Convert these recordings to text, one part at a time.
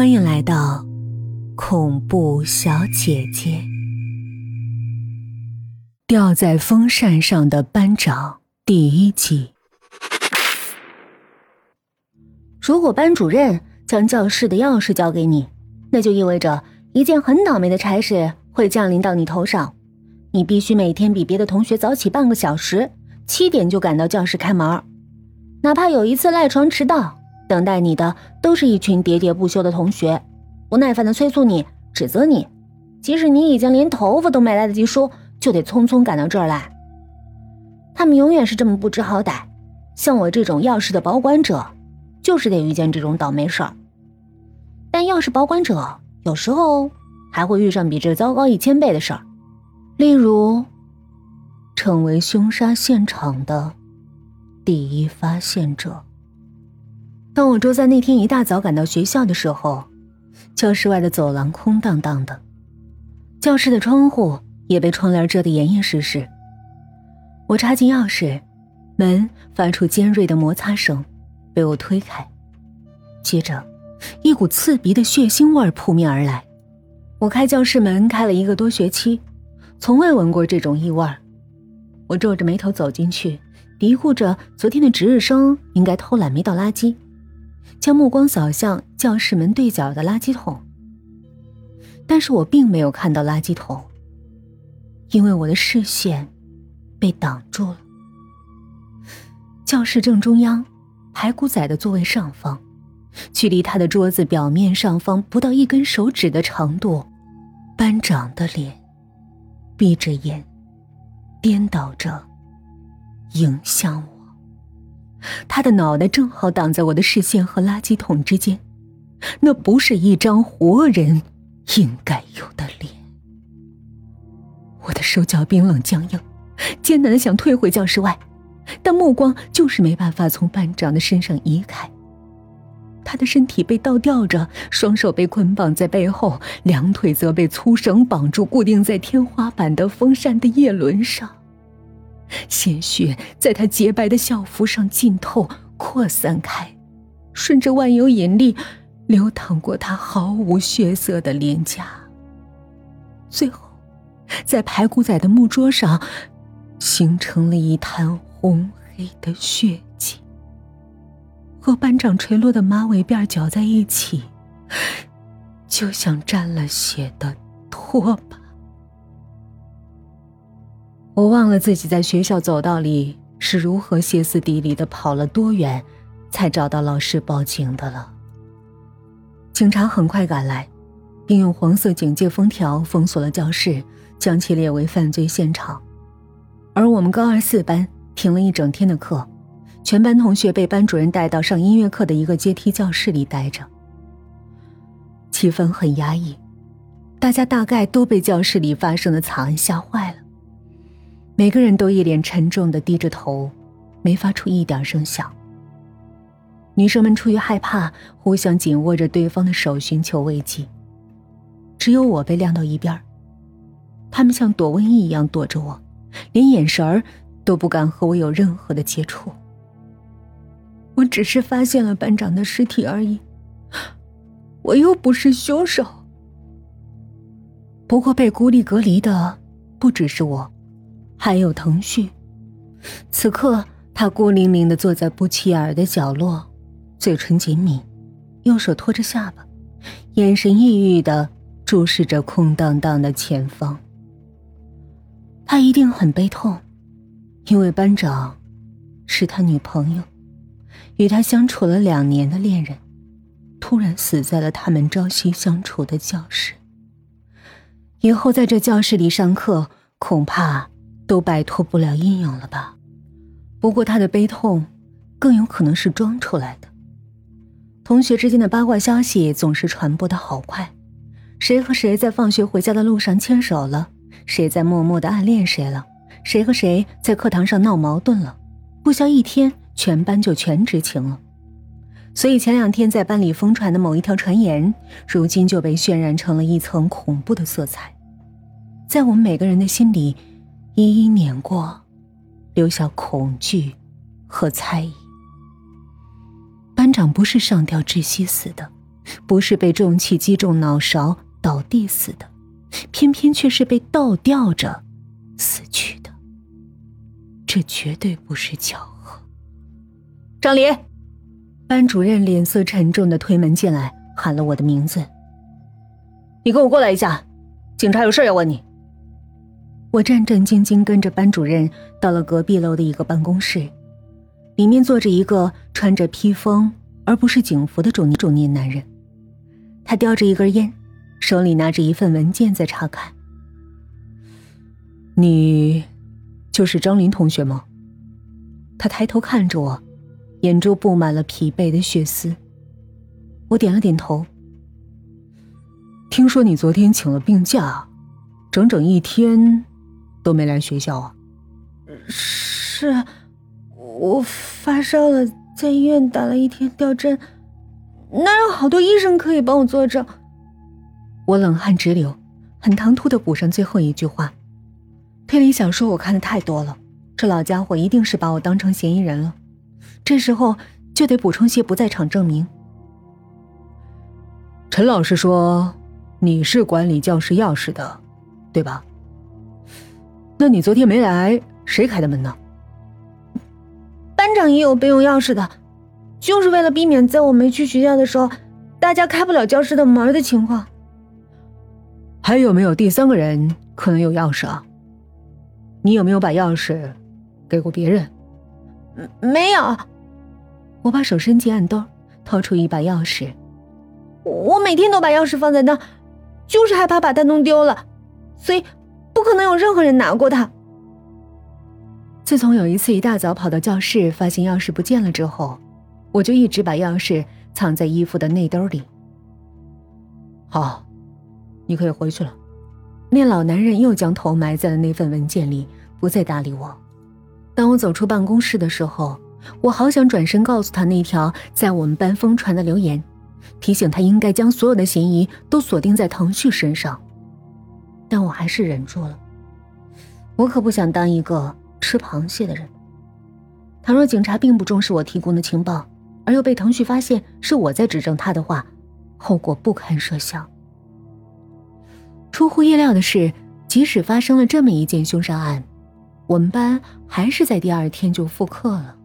欢迎来到恐怖小姐姐。吊在风扇上的班长第一集。如果班主任将教室的钥匙交给你，那就意味着一件很倒霉的差事会降临到你头上。你必须每天比别的同学早起半个小时，七点就赶到教室开门。哪怕有一次赖床迟到，等待你的都是一群喋喋不休的同学，不耐烦的催促你、指责你。即使你已经连头发都没来得及梳，就得匆匆赶到这儿来。他们永远是这么不知好歹。像我这种钥匙的保管者，就是得遇见这种倒霉事儿。但钥匙保管者有时候还会遇上比这糟糕一千倍的事儿。例如，成为凶杀现场的第一发现者。当我周三那天一大早赶到学校的时候，教室外的走廊空荡荡的，教室的窗户也被窗帘遮得严严实实。我插进钥匙，门发出尖锐的摩擦声，被我推开。接着，一股刺鼻的血腥味扑面而来。我开教室门开了一个多学期。从未闻过这种异味我皱着眉头走进去，嘀咕着昨天的值日生应该偷懒没倒垃圾，将目光扫向教室门对角的垃圾桶。但是我并没有看到垃圾桶，因为我的视线被挡住了。教室正中央，排骨仔的座位上方，距离他的桌子表面上方不到一根手指的长度，班长的脸。闭着眼，颠倒着，迎向我。他的脑袋正好挡在我的视线和垃圾桶之间，那不是一张活人应该有的脸。我的手脚冰冷僵硬，艰难的想退回教室外，但目光就是没办法从班长的身上移开。他的身体被倒吊着，双手被捆绑在背后，两腿则被粗绳绑住，固定在天花板的风扇的叶轮上。鲜血在他洁白的校服上浸透、扩散开，顺着万有引力流淌过他毫无血色的脸颊。最后，在排骨仔的木桌上，形成了一滩红黑的血迹。和班长垂落的马尾辫搅在一起，就像沾了血的拖把。我忘了自己在学校走道里是如何歇斯底里的跑了多远，才找到老师报警的了。警察很快赶来，并用黄色警戒封条封锁了教室，将其列为犯罪现场。而我们高二四班停了一整天的课。全班同学被班主任带到上音乐课的一个阶梯教室里待着，气氛很压抑，大家大概都被教室里发生的惨案吓坏了，每个人都一脸沉重的低着头，没发出一点声响。女生们出于害怕，互相紧握着对方的手，寻求慰藉。只有我被晾到一边他们像躲瘟疫一样躲着我，连眼神儿都不敢和我有任何的接触。我只是发现了班长的尸体而已，我又不是凶手。不过被孤立隔离的不只是我，还有腾讯。此刻他孤零零的坐在不起眼的角落，嘴唇紧抿，右手托着下巴，眼神抑郁的注视着空荡荡的前方。他一定很悲痛，因为班长是他女朋友。与他相处了两年的恋人，突然死在了他们朝夕相处的教室。以后在这教室里上课，恐怕都摆脱不了阴影了吧？不过他的悲痛，更有可能是装出来的。同学之间的八卦消息总是传播的好快，谁和谁在放学回家的路上牵手了？谁在默默的暗恋谁了？谁和谁在课堂上闹矛盾了？不消一天。全班就全知情了，所以前两天在班里疯传的某一条传言，如今就被渲染成了一层恐怖的色彩，在我们每个人的心里一一碾过，留下恐惧和猜疑。班长不是上吊窒息死的，不是被重器击中脑勺倒地死的，偏偏却是被倒吊着死去的。这绝对不是巧合。张林，班主任脸色沉重的推门进来，喊了我的名字：“你跟我过来一下，警察有事要问你。”我战战兢兢跟着班主任到了隔壁楼的一个办公室，里面坐着一个穿着披风而不是警服的中中年男人，他叼着一根烟，手里拿着一份文件在查看。你，就是张林同学吗？他抬头看着我，眼中布满了疲惫的血丝。我点了点头。听说你昨天请了病假，整整一天。都没来学校啊？是，我发烧了，在医院打了一天吊针，哪有好多医生可以帮我作证？我冷汗直流，很唐突的补上最后一句话。推理小说我看的太多了，这老家伙一定是把我当成嫌疑人了。这时候就得补充些不在场证明。陈老师说你是管理教室钥匙的，对吧？那你昨天没来，谁开的门呢？班长也有备用钥匙的，就是为了避免在我没去学校的时候，大家开不了教室的门的情况。还有没有第三个人可能有钥匙啊？你有没有把钥匙给过别人？没有。我把手伸进暗兜，掏出一把钥匙。我每天都把钥匙放在那，就是害怕把它弄丢了，所以。不可能有任何人拿过它。自从有一次一大早跑到教室，发现钥匙不见了之后，我就一直把钥匙藏在衣服的内兜里。好，你可以回去了。那老男人又将头埋在了那份文件里，不再搭理我。当我走出办公室的时候，我好想转身告诉他那条在我们班疯传的留言，提醒他应该将所有的嫌疑都锁定在腾旭身上。但我还是忍住了。我可不想当一个吃螃蟹的人。倘若警察并不重视我提供的情报，而又被腾讯发现是我在指证他的话，后果不堪设想。出乎意料的是，即使发生了这么一件凶杀案，我们班还是在第二天就复课了，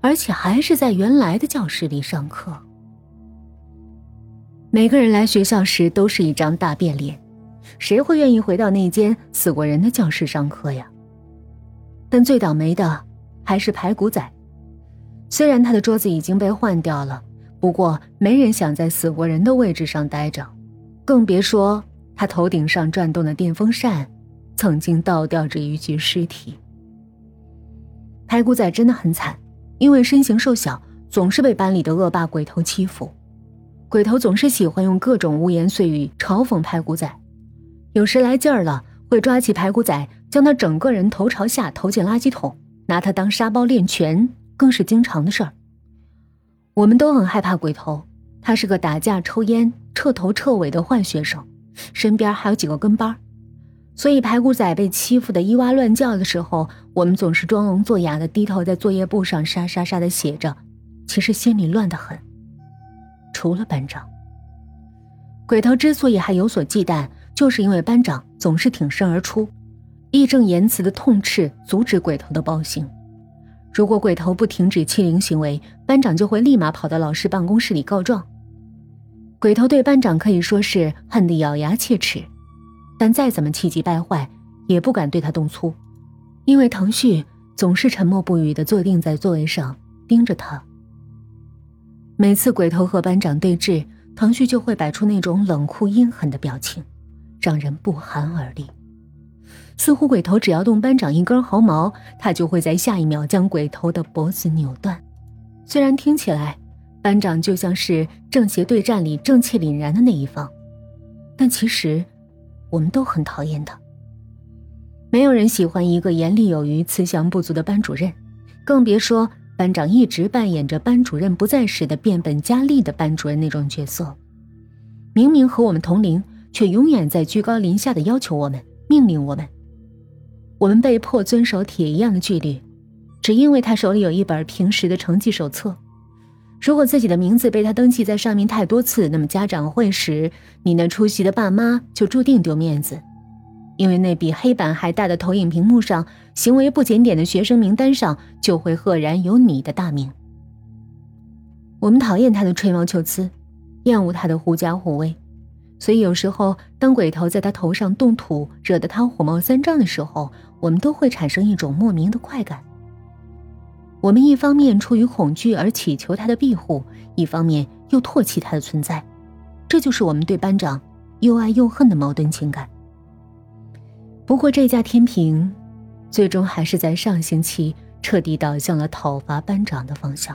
而且还是在原来的教室里上课。每个人来学校时都是一张大变脸。谁会愿意回到那间死过人的教室上课呀？但最倒霉的还是排骨仔。虽然他的桌子已经被换掉了，不过没人想在死过人的位置上待着，更别说他头顶上转动的电风扇曾经倒吊着一具尸体。排骨仔真的很惨，因为身形瘦小，总是被班里的恶霸鬼头欺负。鬼头总是喜欢用各种污言碎语嘲讽排骨仔。有时来劲儿了，会抓起排骨仔，将他整个人头朝下投进垃圾桶，拿他当沙包练拳，更是经常的事儿。我们都很害怕鬼头，他是个打架、抽烟、彻头彻尾的坏学生，身边还有几个跟班所以排骨仔被欺负的咿哇乱叫的时候，我们总是装聋作哑的低头在作业簿上沙沙沙的写着，其实心里乱得很。除了班长，鬼头之所以还有所忌惮。就是因为班长总是挺身而出，义正言辞的痛斥、阻止鬼头的暴行。如果鬼头不停止欺凌行为，班长就会立马跑到老师办公室里告状。鬼头对班长可以说是恨得咬牙切齿，但再怎么气急败坏，也不敢对他动粗，因为腾旭总是沉默不语的坐定在座位上盯着他。每次鬼头和班长对峙，腾旭就会摆出那种冷酷阴狠的表情。让人不寒而栗，似乎鬼头只要动班长一根毫毛，他就会在下一秒将鬼头的脖子扭断。虽然听起来，班长就像是正邪对战里正气凛然的那一方，但其实，我们都很讨厌他。没有人喜欢一个严厉有余、慈祥不足的班主任，更别说班长一直扮演着班主任不在时的变本加厉的班主任那种角色。明明和我们同龄。却永远在居高临下的要求我们，命令我们。我们被迫遵守铁一样的纪律，只因为他手里有一本平时的成绩手册。如果自己的名字被他登记在上面太多次，那么家长会时，你那出席的爸妈就注定丢面子，因为那比黑板还大的投影屏幕上，行为不检点的学生名单上就会赫然有你的大名。我们讨厌他的吹毛求疵，厌恶他的狐假虎威，所以有时候当鬼头在他头上动土，惹得他火冒三丈的时候，我们都会产生一种莫名的快感。我们一方面出于恐惧而祈求他的庇护，一方面又唾弃他的存在，这就是我们对班长又爱又恨的矛盾情感。不过这架天平，最终还是在上星期彻底倒向了讨伐班长的方向。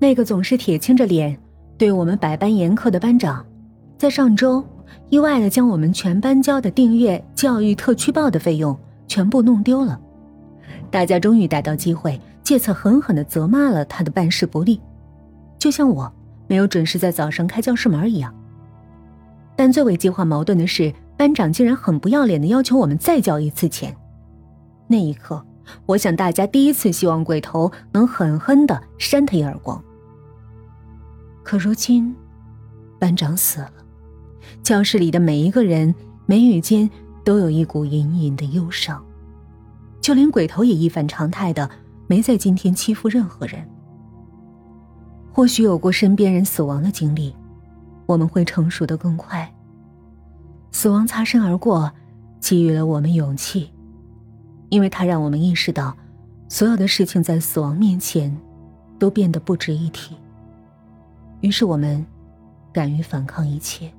那个总是铁青着脸对我们百般严苛的班长，在上周意外的将我们全班交的订阅教育特区报的费用全部弄丢了。大家终于逮到机会。借此狠狠地责骂了他的办事不力，就像我没有准时在早上开教室门一样。但最为激化矛盾的是，班长竟然很不要脸的要求我们再交一次钱。那一刻，我想大家第一次希望鬼头能狠狠地扇他一耳光。可如今，班长死了，教室里的每一个人眉宇间都有一股隐隐的忧伤，就连鬼头也一反常态的。没在今天欺负任何人。或许有过身边人死亡的经历，我们会成熟的更快。死亡擦身而过，给予了我们勇气，因为它让我们意识到，所有的事情在死亡面前，都变得不值一提。于是我们，敢于反抗一切。